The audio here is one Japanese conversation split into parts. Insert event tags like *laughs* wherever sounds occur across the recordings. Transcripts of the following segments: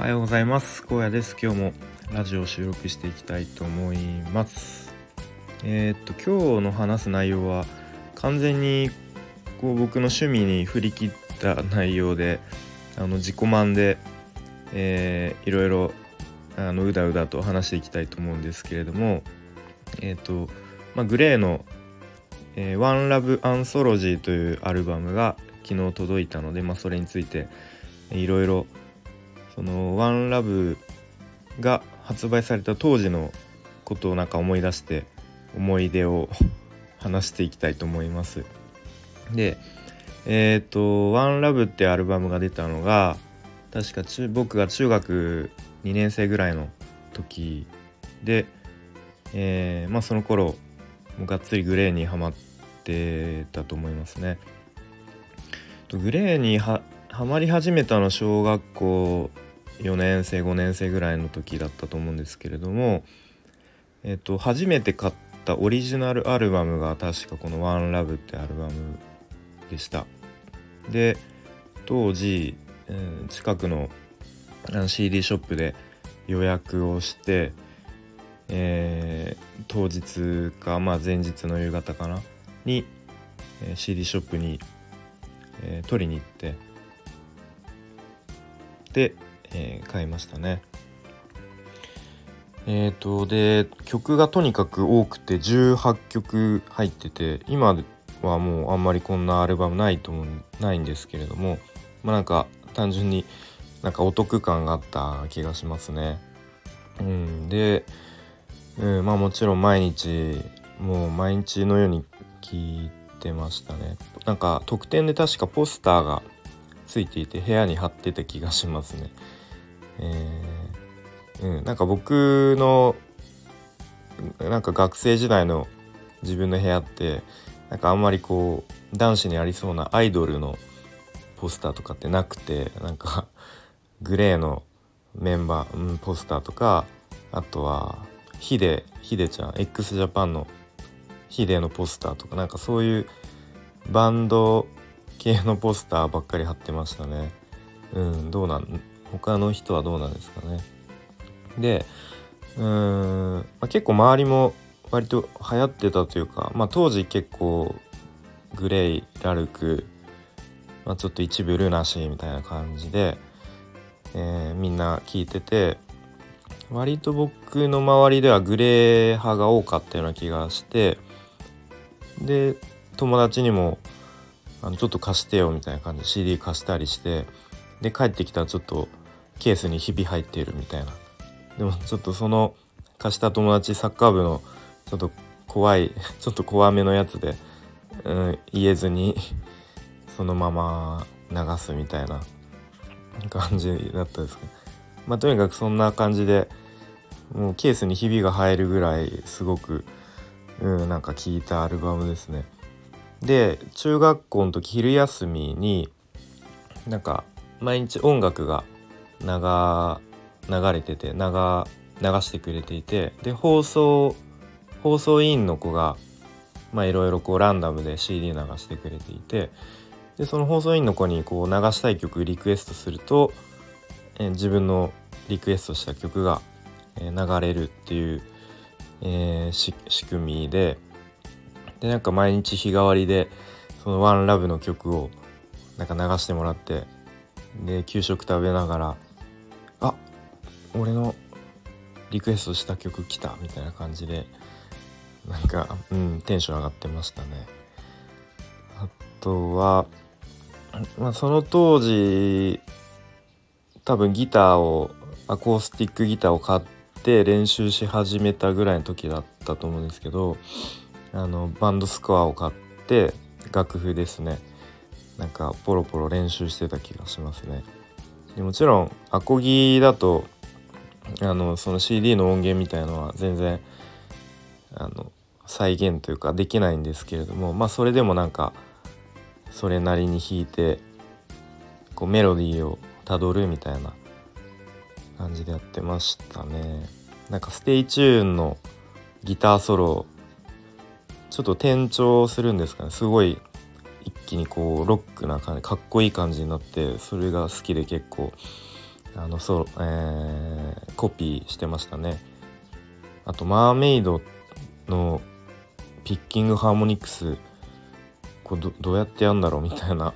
おはようございます。荒野です。今日もラジオを収録していきたいと思います。えー、っと今日の話す内容は完全にこう僕の趣味に振り切った内容であの自己満で、えー、いろいろあのうだうだと話していきたいと思うんですけれどもえー、っと、まあ、グレーの「えー、ワンラブアンソロジーというアルバムが昨日届いたので、まあ、それについていろいろその「ワンラブが発売された当時のことをなんか思い出して思い出を *laughs* 話していきたいと思います。でえっ、ー、と「ワンラブってアルバムが出たのが確か中僕が中学2年生ぐらいの時で、えー、まあその頃もがっつりグレーにはまってたと思いますね。グレーにはハマり始めたの小学校4年生5年生ぐらいの時だったと思うんですけれども、えっと、初めて買ったオリジナルアルバムが確かこの「OneLove」ってアルバムでした。で当時、えー、近くの CD ショップで予約をして、えー、当日かまあ前日の夕方かなに、えー、CD ショップに、えー、取りに行ってで、えー、買いましたね。えーとで曲がとにかく多くて18曲入ってて今はもうあんまりこんなアルバムないと思うないんですけれどもまあなんか単純になんかお得感があった気がしますね。うん、で、うん、まあもちろん毎日もう毎日のように聴いてましたね。なんか特典で確かポスターがついていて部屋に貼ってた気がしますね。えー、うん、なんか僕のなんか学生時代の自分の部屋ってなんかあんまりこう男子にありそうなアイドルのポスターとかってなくてなんかグレーのメンバー、うん、ポスターとかあとはヒデヒデちゃん x ジャパンのヒデのポスターとかなんかそういうバンド系のポスターばっかり貼ってましたね。うんどうなん他の人はどうなんですかね。でうーん、まあ、結構周りも割と流行ってたというか、まあ、当時結構グレイラルク、まあ、ちょっと一部ルナシーみたいな感じで、えー、みんな聞いてて割と僕の周りではグレー派が多かったような気がしてで友達にもあのちょっと貸してよみたいな感じで CD 貸したりしてで帰ってきたらちょっとケースにひび入っているみたいなでもちょっとその貸した友達サッカー部のちょっと怖い *laughs* ちょっと怖めのやつで、うん、言えずにそのまま流すみたいな感じだったですけどまあとにかくそんな感じでもうケースにひびが入るぐらいすごく、うん、なんか聴いたアルバムですね。で中学校の時昼休みになんか毎日音楽が流れてて流流してくれていてで放送放送委員の子がいろいろこうランダムで CD 流してくれていてでその放送委員の子にこう流したい曲リクエストすると、え、自分のリクエストした曲が、え、流れるっていう、えー、仕組みででなんか毎日日替わりでその「ワンラブの曲をなんか流してもらってで給食食べながら「俺のリクエストした曲来た」みたいな感じでなんかうんテンション上がってましたね。あとは、まあ、その当時多分ギターをアコースティックギターを買って練習し始めたぐらいの時だったと思うんですけどあのバンドスコアを買って楽譜ですねなんかポロポロ練習してた気がしますねでもちろんアコギだとあのその CD の音源みたいのは全然あの再現というかできないんですけれどもまあそれでもなんかそれなりに弾いてこうメロディーをたどるみたいな感じでやってましたね。なんか Stay Tuned のギターソロちょっと転調するんですかね。すごい一気にこうロックな感じかっこいい感じになってそれが好きで結構あのそう、えー、コピーしてましたね。あとマーメイドのピッキングハーモニクスこれどうやってやんだろうみたいな。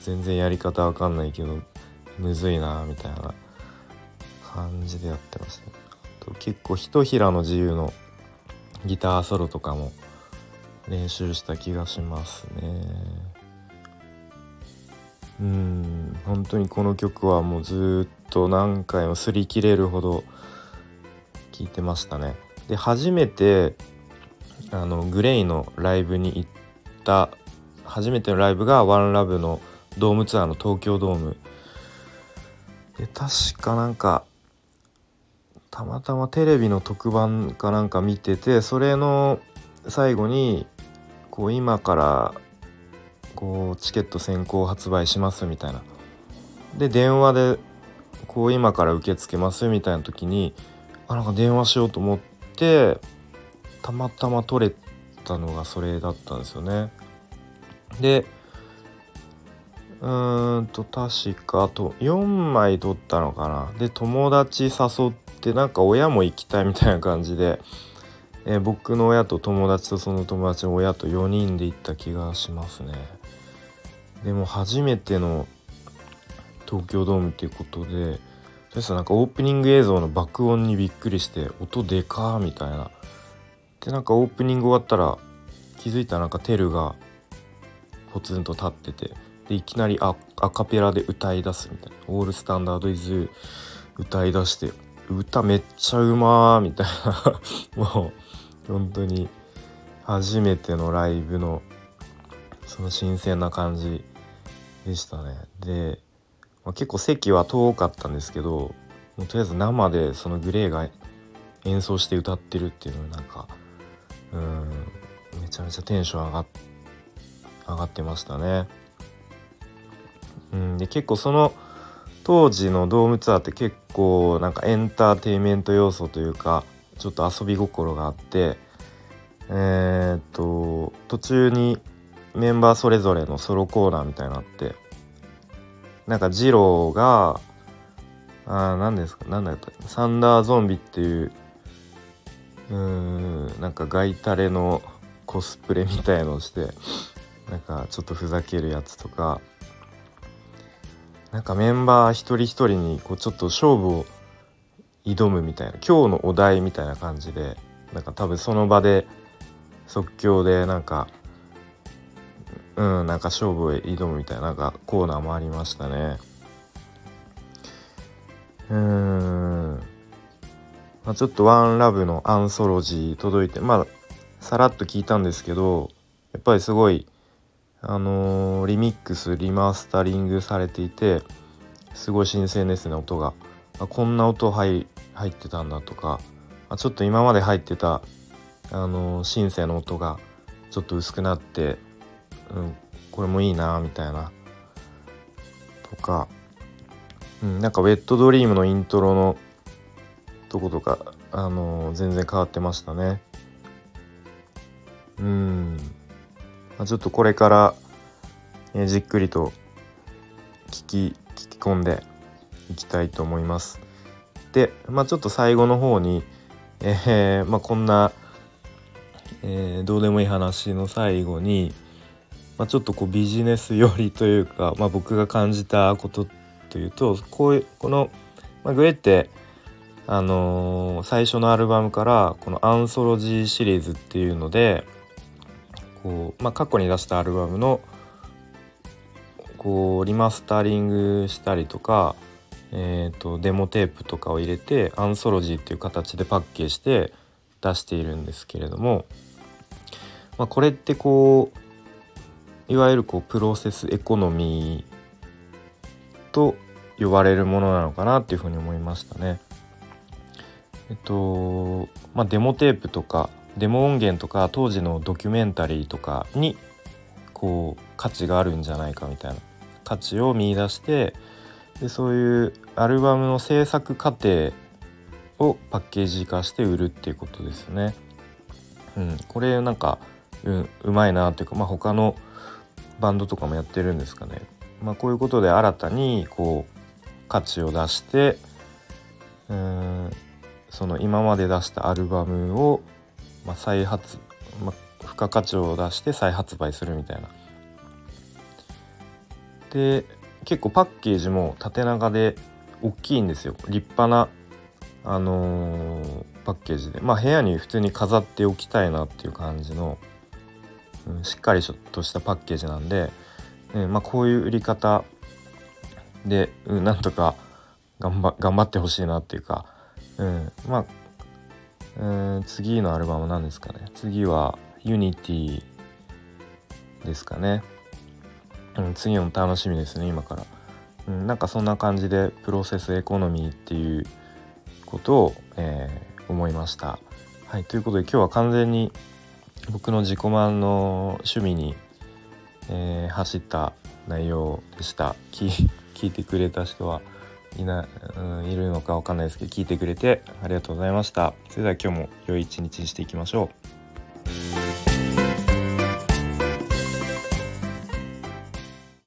全然やり方わかんないけどむずいなみたいな感じでやってました、ね、あと結構ひとひらの自由のギターソロとかも練習した気がしますね。うん本当にこの曲はもうずっと何回も擦り切れるほど聴いてましたね。で初めてあのグレイのライブに行った初めてのライブがワンラブのドームツアーの東京ドーム。で確かなんかたまたまテレビの特番かなんか見ててそれの最後にこう今からこうチケット先行発売しますみたいな。で電話でこう今から受け付けますみたいな時にあなんか電話しようと思ってたまたま取れたのがそれだったんですよね。でうーんと確かあと4枚取ったのかな。で友達誘ってなんか親も行きたいみたいな感じで、えー、僕の親と友達とその友達の親と4人で行った気がしますね。でも初めての東京ドームっていうことでそしたらなんかオープニング映像の爆音にびっくりして音でかーみたいな。でなんかオープニング終わったら気づいたらなんかテルがポツンと立っててでいきなりアカペラで歌い出すみたいな「オールスタンダードイズ」歌い出して歌めっちゃうまーみたいな。*laughs* もう本当に初めてのライブのその新鮮な感じ。でしたねで、まあ、結構席は遠かったんですけどもうとりあえず生でそのグレーが演奏して歌ってるっていうのなんかうんめちゃめちゃテンション上がっ上がってましたね。うん、で結構その当時のドームツアーって結構なんかエンターテインメント要素というかちょっと遊び心があってえー、っと途中にメンバーそれぞれのソロコーナーみたいなのあってなんかジローがあ何ですか何だったサンダーゾンビっていううーんなんかガイタレのコスプレみたいのをしてなんかちょっとふざけるやつとかなんかメンバー一人一人にこうちょっと勝負を挑むみたいな今日のお題みたいな感じでなんか多分その場で即興でなんかうんなんか勝負を挑むみたいななんかコーナーもありましたね。うん。まあ、ちょっとワンラブのアンソロジー届いてまあさらっと聞いたんですけどやっぱりすごいあのー、リミックスリマスタリングされていてすごい新鮮ですね音が。あこんな音入入ってたんだとかあちょっと今まで入ってたあのー、シンセの音がちょっと薄くなって、うん、これもいいなみたいな。とか、うん、なんかウェットドリームのイントロのとことかあのー、全然変わってましたね。うん。まあ、ちょっとこれから、えー、じっくりと聞き聞き込んでいきたいと思います。で、まあ、ちょっと最後の方に、えー、まあ、こんな、えー、どうでもいい話の最後に、まあ、ちょっとこうビジネス寄りというか、まあ、僕が感じたことというとこういうこの、まあ、グレってあのー、最初のアルバムからこのアンソロジーシリーズっていうのでこう、まあ、過去に出したアルバムのこうリマスタリングしたりとか、えーと、デモテープとかを入れてアンソロジーっていう形でパッケージして出しているんですけれども、まあ、これってこういわゆるこうプロセスエコノミーと呼ばれるものなのかなっていうふうに思いましたね。えっとまあ、デモテープとかデモ音源とか当時のドキュメンタリーとかにこう価値があるんじゃないかみたいな価値を見いだしてでそういうアルバムの制作過程をパッケージ化して売るっていうことですね。うん、これなんかううまいなっていうか、まあ、他のバンドとかもやってるんですかね。まあ、こういうことで新たにこう価値を出してうんその今まで出したアルバムを、まあ、再発、まあ、付加価値を出して再発売するみたいな。で結構パッケージも縦長で大きいんですよ立派なあのー、パッケージでまあ部屋に普通に飾っておきたいなっていう感じの、うん、しっかりちょっとしたパッケージなんで、えまあ、こういう売り方で、うん、なんとか頑張頑張ってほしいなっていうか、うん、まあ、うん、次のアルバム何ですかね。次は「 Unity ですかね、うん、次も楽しみですね今から、うん、なんかそんな感じでプロセスエコノミーっていうことを、えー、思いました。はい、ということで今日は完全に僕の自己満の趣味に、えー、走った内容でした。*laughs* 聞いてくれた人はいな、うん、いるのかわかんないですけど聞いてくれてありがとうございました。それでは今日も良い一日にしていきましょう。